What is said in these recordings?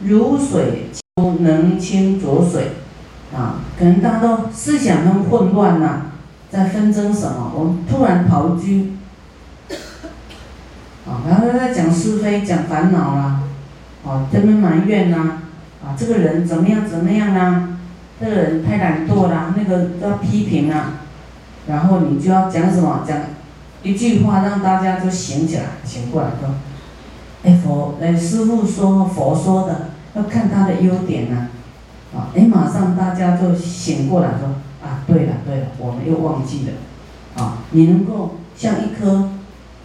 如水能清浊水，啊，可能大家都思想很混乱呐，在纷争什么？我们突然跑去，啊，然后在讲是非，讲烦恼啦，啊，这边埋怨呐，啊，这个人怎么样怎么样啊？这个人太懒惰啦，那个要批评啊，然后你就要讲什么？讲一句话让大家就醒起来，醒过来说，哎佛，哎师傅说佛说的，要看他的优点呢，啊，哎马上大家就醒过来说，啊对了对了，我们又忘记了，啊，你能够像一颗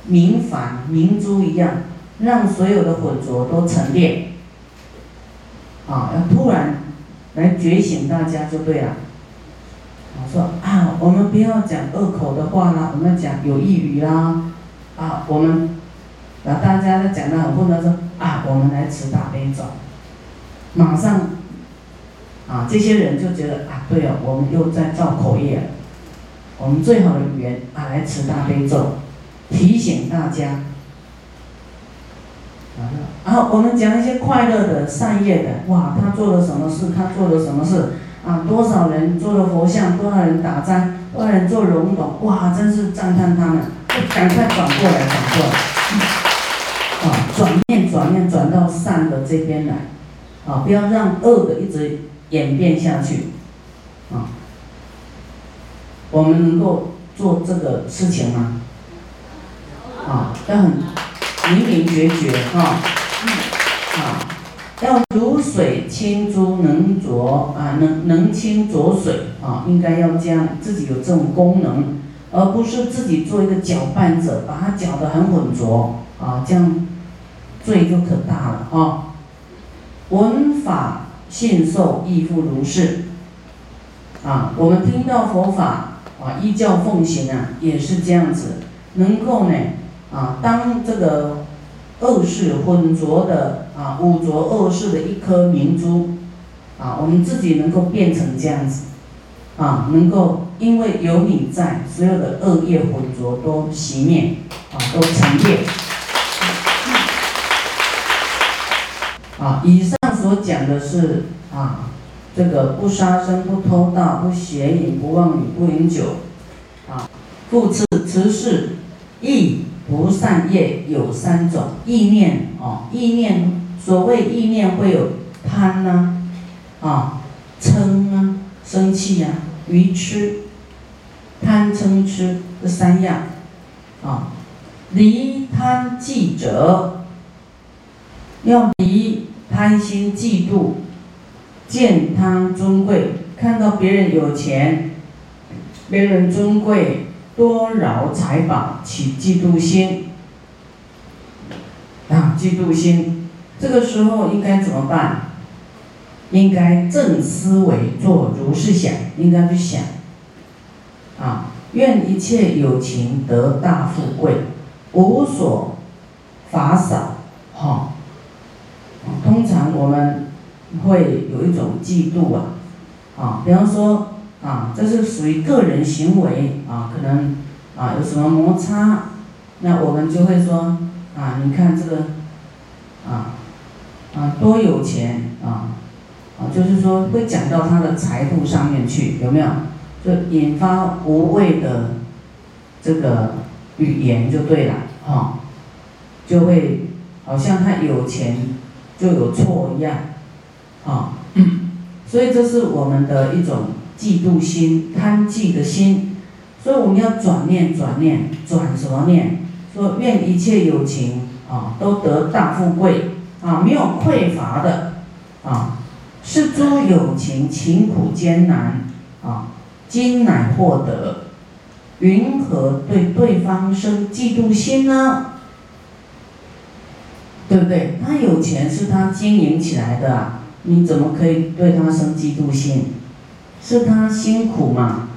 明矾明珠一样，让所有的混浊都沉淀，啊，要突然。来觉醒大家就对了。我说啊，我们不要讲恶口的话啦，我们讲有益语啦。啊，我们，然后大家都讲的很混乱，说啊，我们来持大悲咒。马上，啊，这些人就觉得啊，对哦，我们又在造口业了。我们最好的语言啊，来持大悲咒，提醒大家。然后我们讲一些快乐的、善业的，哇，他做了什么事？他做了什么事？啊，多少人做了佛像，多少人打斋，多少人做龙斗，哇，真是赞叹他们！赶快转过来，转过来，啊，转念转念转到善的这边来，啊，不要让恶的一直演变下去，啊，我们能够做这个事情吗？啊，要很。明明决绝哈，啊，要如水清珠能浊啊，能能清浊水啊，应该要这样，自己有这种功能，而不是自己做一个搅拌者，把它搅得很浑浊啊，这样罪就可大了啊。闻法信受亦复如是啊，我们听到佛法啊，依教奉行啊，也是这样子，能够呢。啊，当这个恶世浑浊的啊，污浊恶世的一颗明珠，啊，我们自己能够变成这样子，啊，能够因为有你在，所有的恶业浑浊都熄灭，啊，都沉淀。啊，以上所讲的是啊，这个不杀生、不偷盗、不邪淫、不妄语、不饮酒，啊，复次此事亦。不善业有三种意念哦，意念所谓意念会有贪呐，啊，嗔啊，生气啊，愚痴，贪嗔痴这三样，啊，离贪忌者，要离贪心嫉妒，见他尊贵，看到别人有钱，别人尊贵。多饶财宝，起嫉妒心啊！嫉妒心，这个时候应该怎么办？应该正思维，做如是想，应该去想啊！愿一切有情得大富贵，无所法少，哈！通常我们会有一种嫉妒啊，啊，比方说。啊，这是属于个人行为啊，可能啊有什么摩擦，那我们就会说啊，你看这个啊啊多有钱啊啊，就是说会讲到他的财富上面去，有没有？就引发无谓的这个语言就对了，哈，就会好像他有钱就有错一样，啊，所以这是我们的一种。嫉妒心、贪嫉的心，所以我们要转念、转念、转什么念？说愿一切有情啊，都得大富贵啊，没有匮乏的啊。是诸有情勤苦艰难啊，今乃获得，云何对对方生嫉妒心呢？对不对？他有钱是他经营起来的啊，你怎么可以对他生嫉妒心？是他辛苦嘛？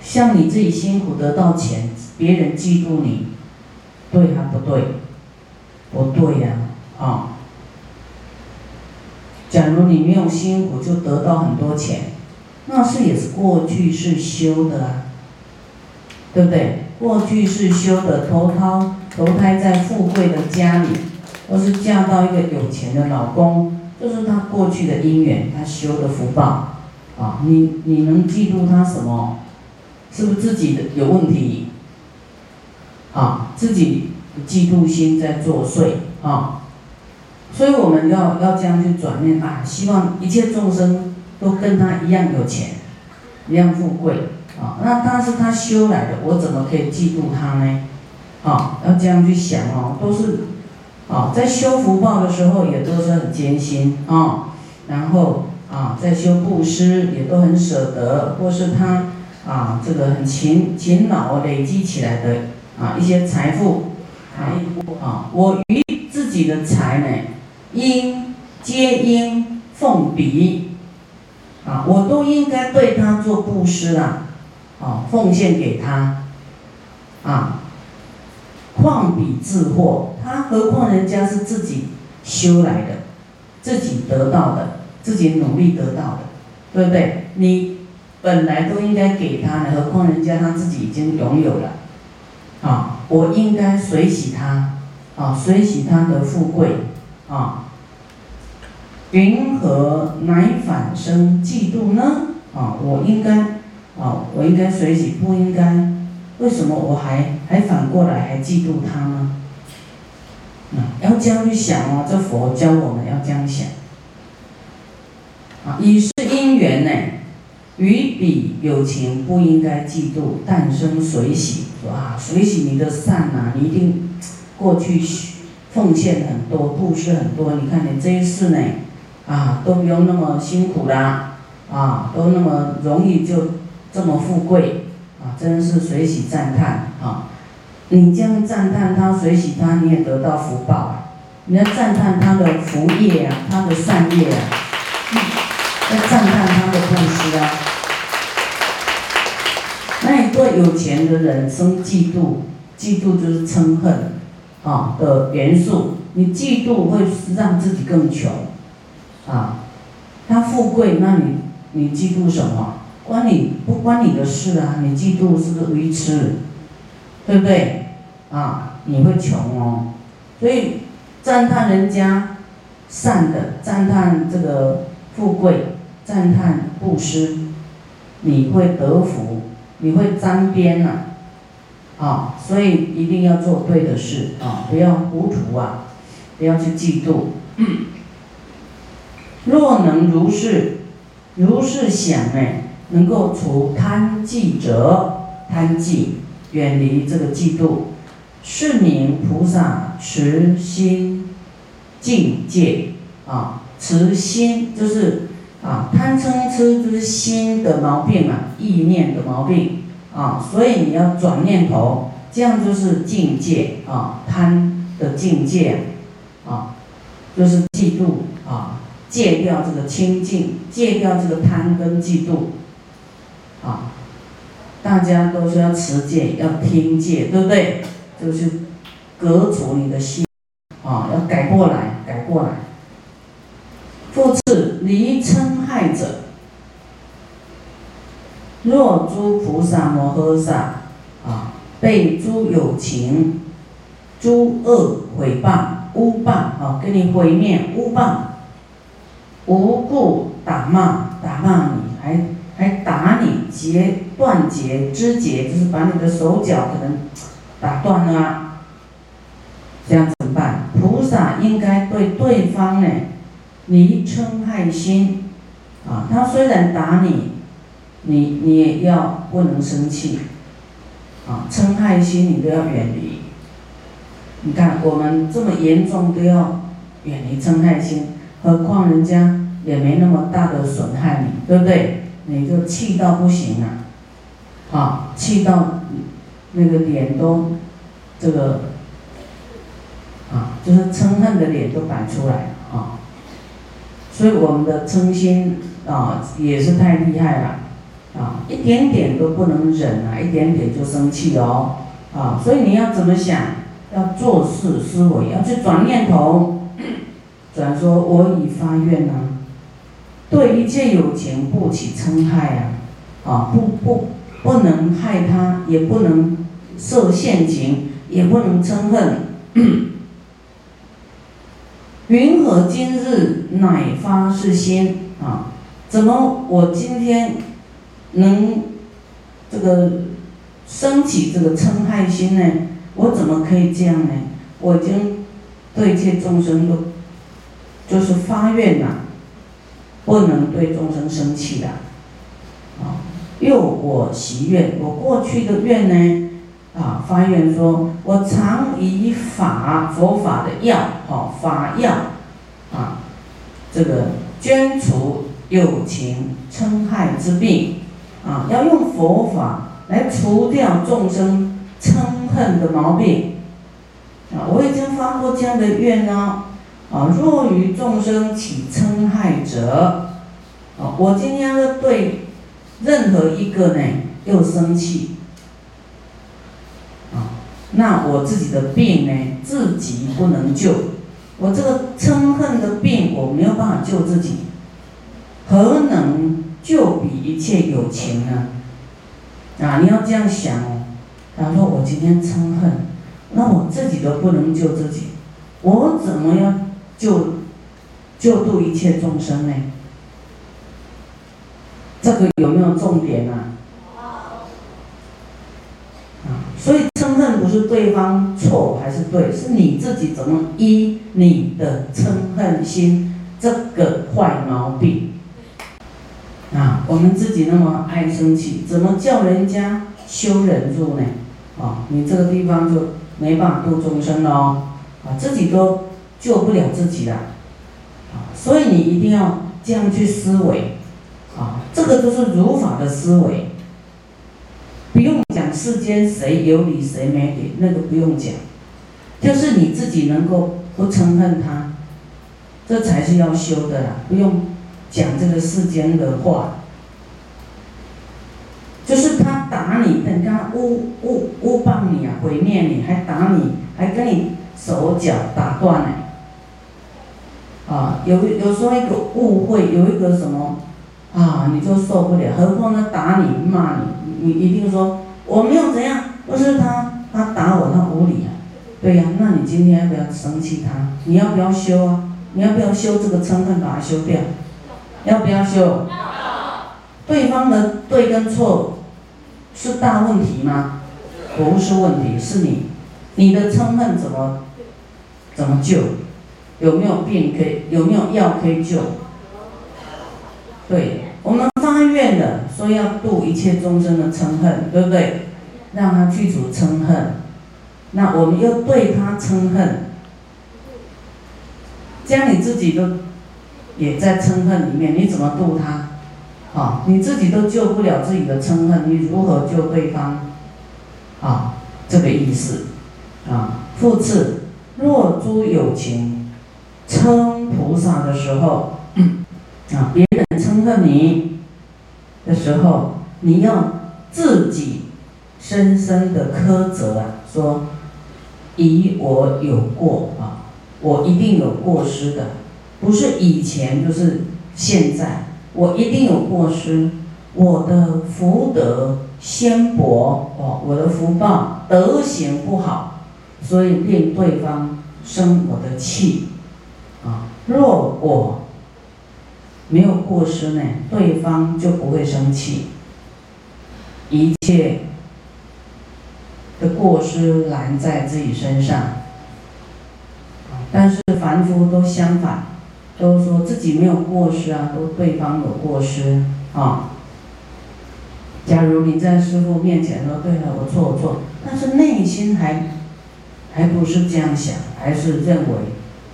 像你自己辛苦得到钱，别人嫉妒你，对还不对？不对呀，啊！假如你没有辛苦就得到很多钱，那是也是过去是修的啊，对不对？过去是修的，投胎投胎在富贵的家里，或是嫁到一个有钱的老公，就是他过去的因缘，他修的福报，啊，你你能嫉妒他什么？是不是自己的有问题？啊，自己嫉妒心在作祟啊，所以我们要要这样去转念啊，希望一切众生都跟他一样有钱，一样富贵啊。那他是他修来的，我怎么可以嫉妒他呢？啊，要这样去想哦，都是啊，在修福报的时候也都是很艰辛啊，然后啊，在修布施也都很舍得，或是他啊这个很勤勤劳累积起来的。啊，一些财富，啊，我与自己的财呢，应皆应奉彼，啊，我都应该对他做布施啊，啊，奉献给他，啊，况彼自获，他何况人家是自己修来的，自己得到的，自己努力得到的，对不对？你本来都应该给他的，何况人家他自己已经拥有了。啊，我应该随喜他，啊，随喜他的富贵，啊，云何乃反生嫉妒呢？啊，我应该，啊，我应该随喜，不应该，为什么我还还反过来还嫉妒他呢？啊，要这样去想哦，这佛教我们要这样想，啊，以是因缘呢。与彼有情不应该嫉妒，但生随喜。说啊，随喜你的善呐，你一定过去奉献很多，布施很多。你看你这一世呢，啊，都不用那么辛苦啦，啊，都那么容易就这么富贵，啊，真是随喜赞叹啊！你这样赞叹他，随喜他，你也得到福报啊！你要赞叹他的福业啊，他的善业啊，要赞叹他的布施啊。那你对有钱的人生嫉妒，嫉妒就是嗔恨，啊的元素。你嫉妒会让自己更穷，啊，他富贵，那你你嫉妒什么？关你不关你的事啊！你嫉妒是不是愚痴？对不对？啊，你会穷哦。所以赞叹人家善的，赞叹这个富贵，赞叹布施，你会得福。你会沾边呐，啊，所以一定要做对的事啊，不要糊涂啊，不要去嫉妒。若能如是，如是想呢，能够除贪忌者，贪忌，远离这个嫉妒，是名菩萨持心境界啊，持心就是。啊，贪嗔痴就是心的毛病啊，意念的毛病啊，所以你要转念头，这样就是境界啊，贪的境界啊，就是嫉妒啊，戒掉这个清净，戒掉这个贪跟嫉妒，大家都是要持戒，要听戒，对不对？就是革除你的心啊，要改过来，改过来。复次，离嗔害者，若诸菩萨摩诃萨啊，被诸有情、诸恶毁谤、污谤啊，给你毁灭、污谤，无故打骂，打骂你，还还打你，截断截肢节，就是把你的手脚可能打断了，这样怎么办？菩萨应该对对方呢？离嗔害心，啊，他虽然打你，你你也要不能生气，啊，嗔害心你都要远离。你看我们这么严重都要远离嗔害心，何况人家也没那么大的损害你，对不对？你就气到不行啊，啊，气到那个脸都这个，啊，就是嗔恨的脸都摆出来啊。所以我们的嗔心啊也是太厉害了，啊，一点点都不能忍啊，一点点就生气哦，啊，所以你要怎么想？要做事思维，要去转念头，转说我已发愿啊，对一切有情不起嗔害啊，啊，不不不能害他，也不能设陷阱，也不能嗔恨。云何今日乃发是心啊？怎么我今天能这个升起这个嗔害心呢？我怎么可以这样呢？我已经对一切众生都就是发愿呐，不能对众生生气的啊。又我习愿，我过去的愿呢，啊，发愿说，我常以法佛法的药，好法药，啊，这个捐除有情嗔害之病，啊，要用佛法来除掉众生嗔恨的毛病，啊，我已经发过这样的愿呢，啊，若于众生起嗔害者，啊，我今天要对。任何一个呢，又生气，啊，那我自己的病呢，自己不能救，我这个嗔恨的病，我没有办法救自己，何能救比一切有情呢？啊，你要这样想哦。他说我今天嗔恨，那我自己都不能救自己，我怎么样救救度一切众生呢？这个有没有重点啊？啊，所以嗔恨不是对方错还是对，是你自己怎么依你的嗔恨心这个坏毛病啊？我们自己那么爱生气，怎么叫人家修忍住呢？啊，你这个地方就没办法度众生喽，啊，自己都救不了自己了，啊，所以你一定要这样去思维。啊，这个都是如法的思维，不用讲世间谁有理谁没理，那个不用讲，就是你自己能够不嗔恨他，这才是要修的啦，不用讲这个世间的话，就是他打你，等他诬诬诬谤你啊，毁灭你，还打你，还跟你手脚打断呢，啊，有有时候一个误会，有一个什么？啊，你就受不了，何况他打你、骂你，你一定说我没有怎样，不是他，他打我，他无理啊，对呀，那你今天要不要生气他？你要不要修啊？你要不要修这个嗔恨，把它修掉？要不要修？对方的对跟错是大问题吗？不是问题，是你，你的嗔恨怎么怎么救？有没有病可以？有没有药可以救？对我们发愿的说要度一切众生的嗔恨，对不对？让他去除嗔恨，那我们又对他嗔恨，这样你自己都也在嗔恨里面，你怎么度他？啊，你自己都救不了自己的嗔恨，你如何救对方？啊，这个意思。啊，复次，若诸有情称菩萨的时候。啊，别人称赞你的时候，你要自己深深的苛责啊，说以我有过啊，我一定有过失的，不是以前就是现在，我一定有过失，我的福德纤薄哦，我的福报德行不好，所以令对方生我的气啊，若果。没有过失呢，对方就不会生气。一切的过失拦在自己身上，但是凡夫都相反，都说自己没有过失啊，都对方有过失啊。假如你在师傅面前说对了，我错我错，但是内心还还不是这样想，还是认为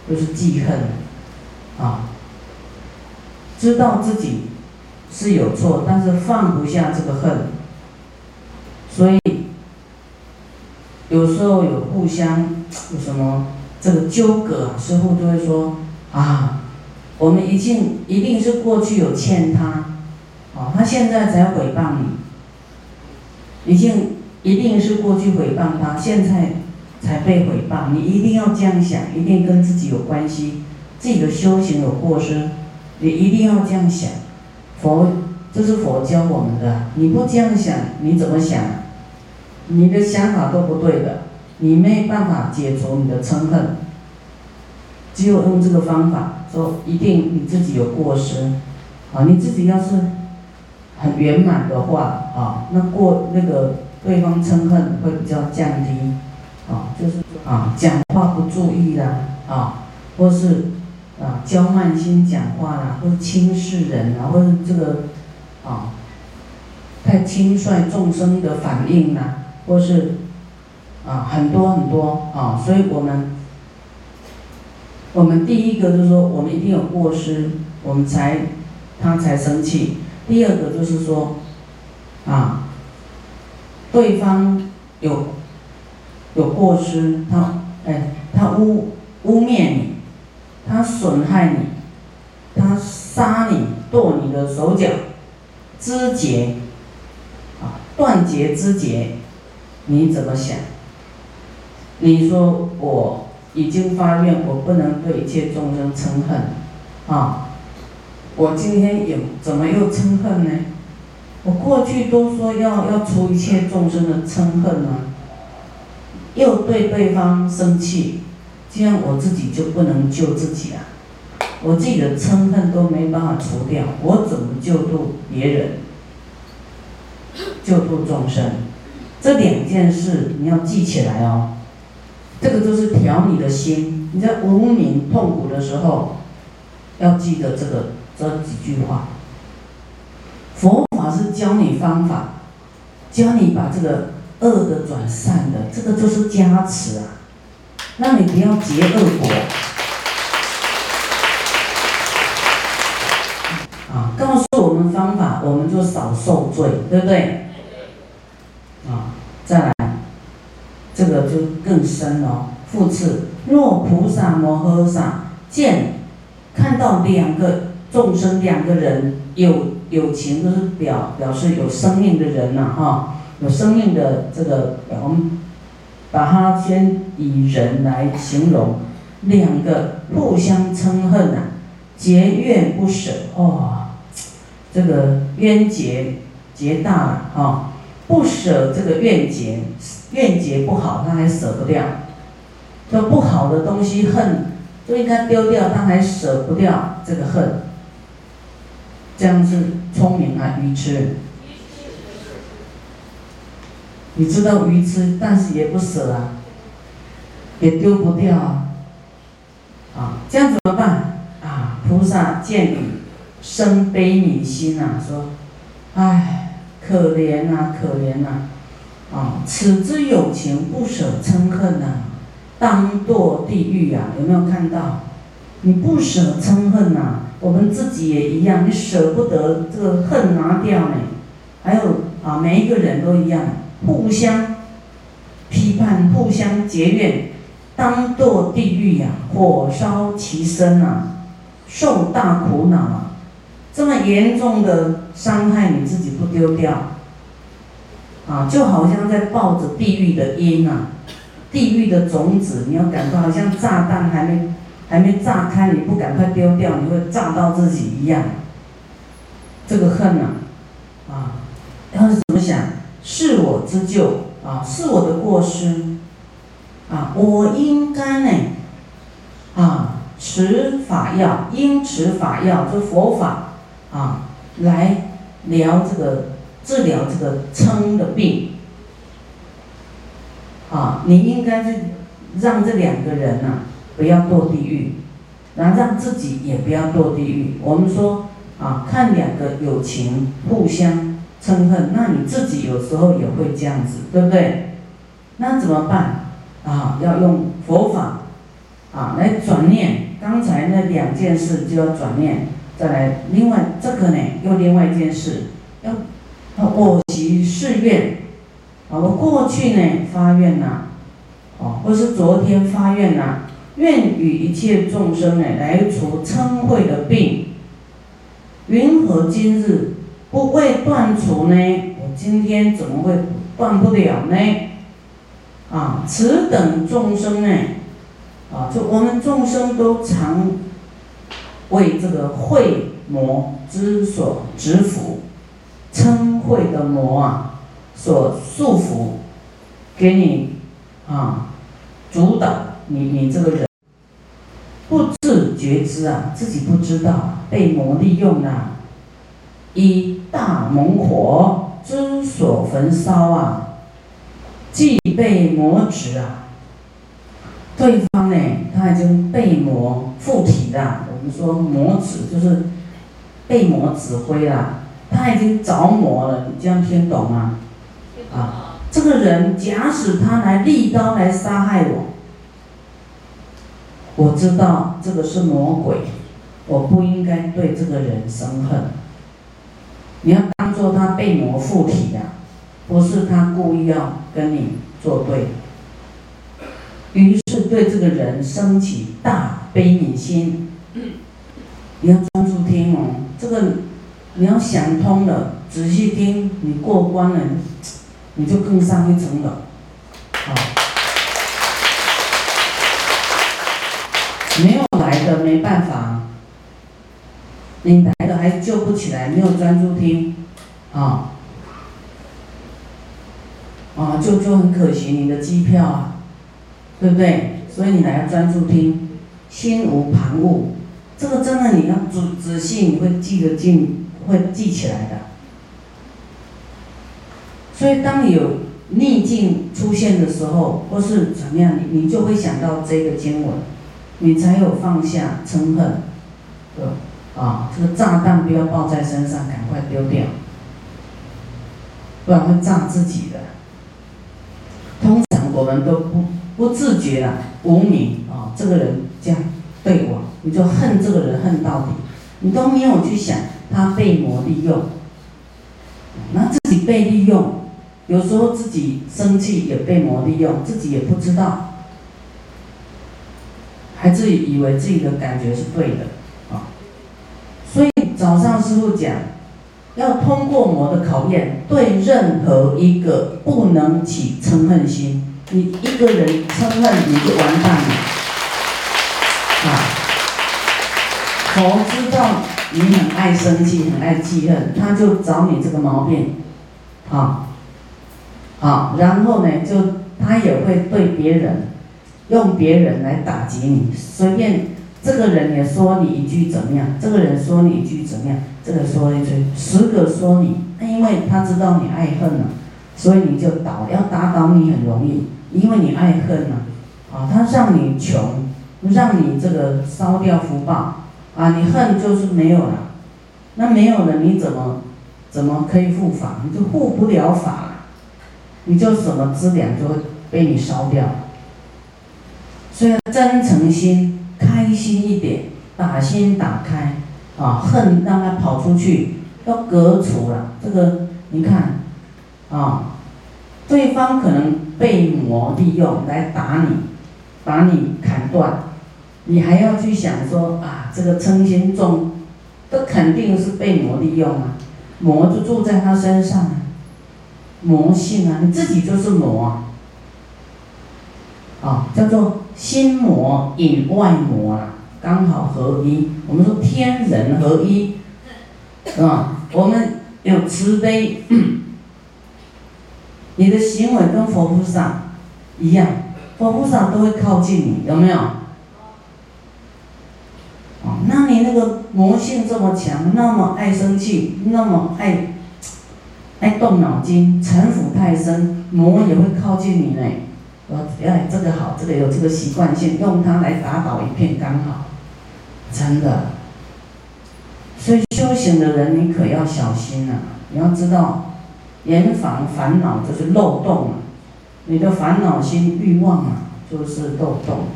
就是记恨。啊。知道自己是有错，但是放不下这个恨，所以有时候有互相有什么这个纠葛，师傅就会说啊，我们一定一定是过去有欠他，哦，他现在才诽谤你，已经一定是过去诽谤他，现在才被诽谤，你一定要这样想，一定跟自己有关系，自己的修行有过失。你一定要这样想，佛这是佛教我们的，你不这样想，你怎么想？你的想法都不对的，你没办法解除你的嗔恨。只有用这个方法，说一定你自己有过失，啊，你自己要是很圆满的话，啊，那过那个对方嗔恨会比较降低，啊，就是啊，讲话不注意啦，啊，或是啊娇慢心讲话啦，或者轻视人啊，或者这个啊太轻率众生的反应啦，或是啊很多很多啊，所以我们。我们第一个就是说，我们一定有过失，我们才他才生气。第二个就是说，啊，对方有有过失，他哎，他污污蔑你，他损害你，他杀你，剁你的手脚，肢节，啊，断绝肢节，你怎么想？你说我。已经发愿，我不能对一切众生嗔恨，啊，我今天有怎么又嗔恨呢？我过去都说要要除一切众生的嗔恨呢，又对对方生气，这样我自己就不能救自己啊！我自己的嗔恨都没办法除掉，我怎么救度别人？救度众生，这两件事你要记起来哦。这个就是调你的心，你在无名痛苦的时候，要记得这个这几句话。佛法是教你方法，教你把这个恶的转善的，这个就是加持啊，让你不要结恶果。啊，告诉我们方法，我们就少受罪，对不对？啊，再来。这个就更深了。复次，若菩萨摩诃萨见看到两个众生，两个人有有情，就是表表示有生命的人了，哈，有生命的这个，我们把它先以人来形容，两个互相嗔恨呐，结怨不舍，哦，这个冤结结大了，哈，不舍这个怨结。怨结不好，他还舍不掉，说不好的东西恨就应该丢掉，他还舍不掉这个恨，这样是聪明啊，愚痴。你知道愚痴，但是也不舍啊，也丢不掉啊，啊，这样怎么办？啊，菩萨见你生悲悯心啊，说，唉，可怜呐，可怜呐。啊，此之有情不舍嗔恨呐，当堕地狱啊！有没有看到？你不舍嗔恨呐，我们自己也一样，你舍不得这个恨拿掉呢。还有啊，每一个人都一样，互相批判，互相结怨，当堕地狱呀，火烧其身啊，受大苦恼啊！这么严重的伤害，你自己不丢掉？啊，就好像在抱着地狱的因啊，地狱的种子，你要感到好像炸弹还没还没炸开，你不赶快丢掉，你会炸到自己一样。这个恨呐啊，啊，要是？我之咎啊，是我的过失啊，我应该呢，啊，持法药，应持法药，就佛法啊，来疗这个。治疗这个嗔的病，啊，你应该是让这两个人呐不要堕地狱，然后让自己也不要堕地狱。我们说啊，看两个有情互相嗔恨，那你自己有时候也会这样子，对不对？那怎么办？啊，要用佛法啊来转念。刚才那两件事就要转念，再来另外这个呢又另外一件事要。我习誓愿，啊，我过去呢发愿呐，哦，或是昨天发愿呐，愿与一切众生呢来除嗔恚的病。云何今日不为断除呢？我今天怎么会断不了呢？啊，此等众生呢，啊，就我们众生都常为这个慧魔之所执服。嗔慧的魔啊，所束缚，给你啊，主导你你这个人不自觉知啊，自己不知道被魔利用了，以大猛火之所焚烧啊，既被魔指啊，对方呢，他已经被魔附体了。我们说魔指就是被魔指挥了，他已经着魔了。你这样听懂吗？啊，这个人假使他来利刀来杀害我。我知道这个是魔鬼，我不应该对这个人生恨。你要当做他被魔附体呀，不是他故意要跟你作对。于是对这个人升起大悲悯心。你要专注听哦，这个你要想通了，仔细听，你过关了，你就更上一层楼。好。没有来的没办法，你来了还救不起来，没有专注听，啊，啊，就就很可惜你的机票啊，对不对？所以你来要专注听，心无旁骛，这个真的你要仔仔细，你会记得进，会记起来的。所以当你有逆境出现的时候，或是怎么样，你你就会想到这个经文。你才有放下嗔恨，对啊，这个炸弹不要抱在身上，赶快丢掉，不然会炸自己的。通常我们都不不自觉啊，无名啊，这个人这样对我，你就恨这个人恨到底，你都没有去想他被魔利用，那自己被利用，有时候自己生气也被魔利用，自己也不知道。还自己以为自己的感觉是对的，早上师傅讲，要通过魔的考验，对任何一个不能起嗔恨心，你一个人嗔恨你就完蛋了，啊，佛知道你很爱生气，很爱记恨，他就找你这个毛病，啊，好，然后呢，就他也会对别人。用别人来打击你，随便这个人也说你一句怎么样，这个人说你一句怎么样，这个说一句，十个说你，因为他知道你爱恨了，所以你就倒，要打倒你很容易，因为你爱恨了，啊，他让你穷，让你这个烧掉福报，啊，你恨就是没有了，那没有了你怎么怎么可以护法？你就护不了法，你就什么资粮就会被你烧掉。所以真诚心，开心一点，把心打开，啊，恨让他跑出去，要隔除了。这个你看，啊，对方可能被魔利用来打你，把你砍断，你还要去想说啊，这个嗔心重，这肯定是被魔利用啊，魔就住在他身上啊，魔性啊，你自己就是魔啊。啊，叫做心魔引外魔啊，刚好合一。我们说天人合一，是吧？我们有慈悲，你的行为跟佛菩萨一样，佛菩萨都会靠近你，有没有？哦，那你那个魔性这么强，那么爱生气，那么爱爱动脑筋，城府太深，魔也会靠近你呢。我哎，这个好，这个有这个习惯性，用它来打倒一片刚好，真的。所以修行的人，你可要小心啊！你要知道，严防烦恼就是漏洞啊，你的烦恼心欲望啊，就是漏洞。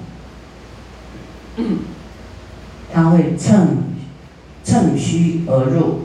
他会趁趁虚而入，